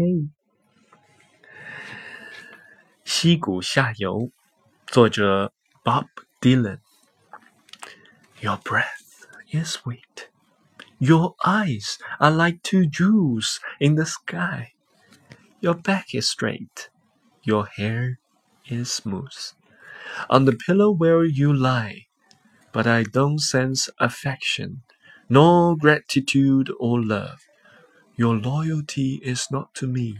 啡。溪谷下游，作者 Bob Dylan。Your breath is sweet. Your eyes are like two jewels in the sky. Your back is straight. Your hair is smooth. On the pillow where you lie, but I don't sense affection, nor gratitude or love. Your loyalty is not to me,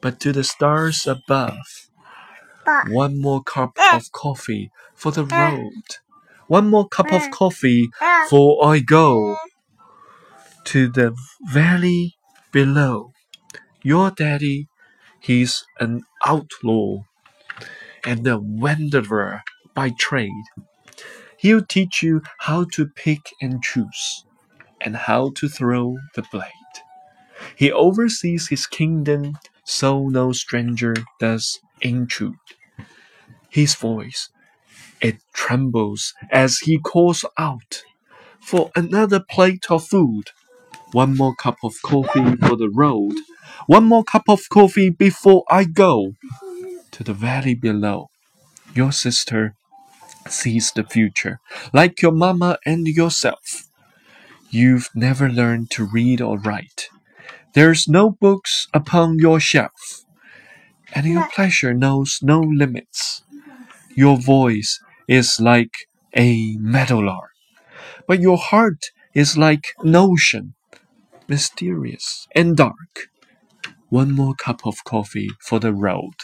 but to the stars above. One more cup eh. of coffee for the eh. road. One more cup of eh. coffee for I go to the valley below. Your daddy, he's an outlaw and a wanderer by trade. He'll teach you how to pick and choose, and how to throw the blade. He oversees his kingdom, so no stranger does intrude. His voice, it trembles as he calls out for another plate of food. One more cup of coffee for the road. One more cup of coffee before I go to the valley below. Your sister sees the future, like your mama and yourself. You've never learned to read or write. There's no books upon your shelf, and your pleasure knows no limits. Your voice is like a meadowlark, but your heart is like an ocean, mysterious and dark. One more cup of coffee for the road.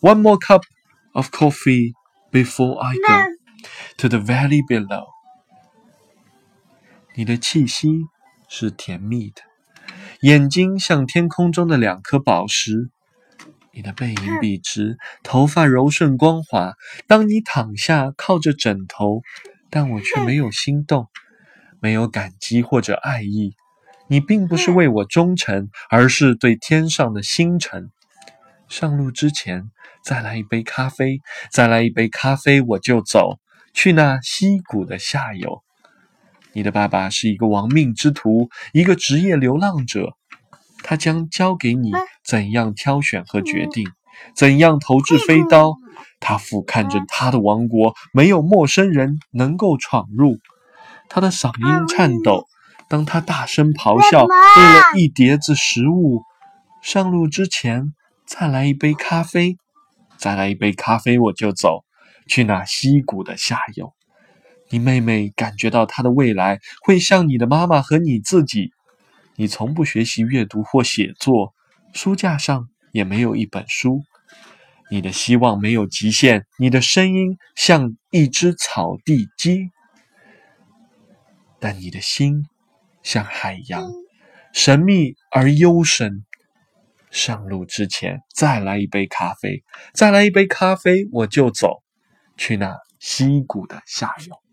One more cup of coffee before I go to the valley below. 你的气息是甜蜜的， 眼睛像天空中的两颗宝石。你的背影笔直，头发柔顺光滑。当你躺下靠着枕头，但我却没有心动，没有感激或者爱意。你并不是为我忠诚，而是对天上的星辰。上路之前，再来一杯咖啡，再来一杯咖啡，我就走去那溪谷的下游。你的爸爸是一个亡命之徒，一个职业流浪者，他将教给你怎样挑选和决定，怎样投掷飞刀。他俯瞰着他的王国，没有陌生人能够闯入。他的嗓音颤抖，当他大声咆哮，为了一碟子食物。上路之前，再来一杯咖啡，再来一杯咖啡，我就走去那溪谷的下游。你妹妹感觉到她的未来会像你的妈妈和你自己。你从不学习阅读或写作，书架上也没有一本书。你的希望没有极限，你的声音像一只草地鸡，但你的心像海洋，神秘而幽深。上路之前，再来一杯咖啡，再来一杯咖啡，我就走去那溪谷的下游。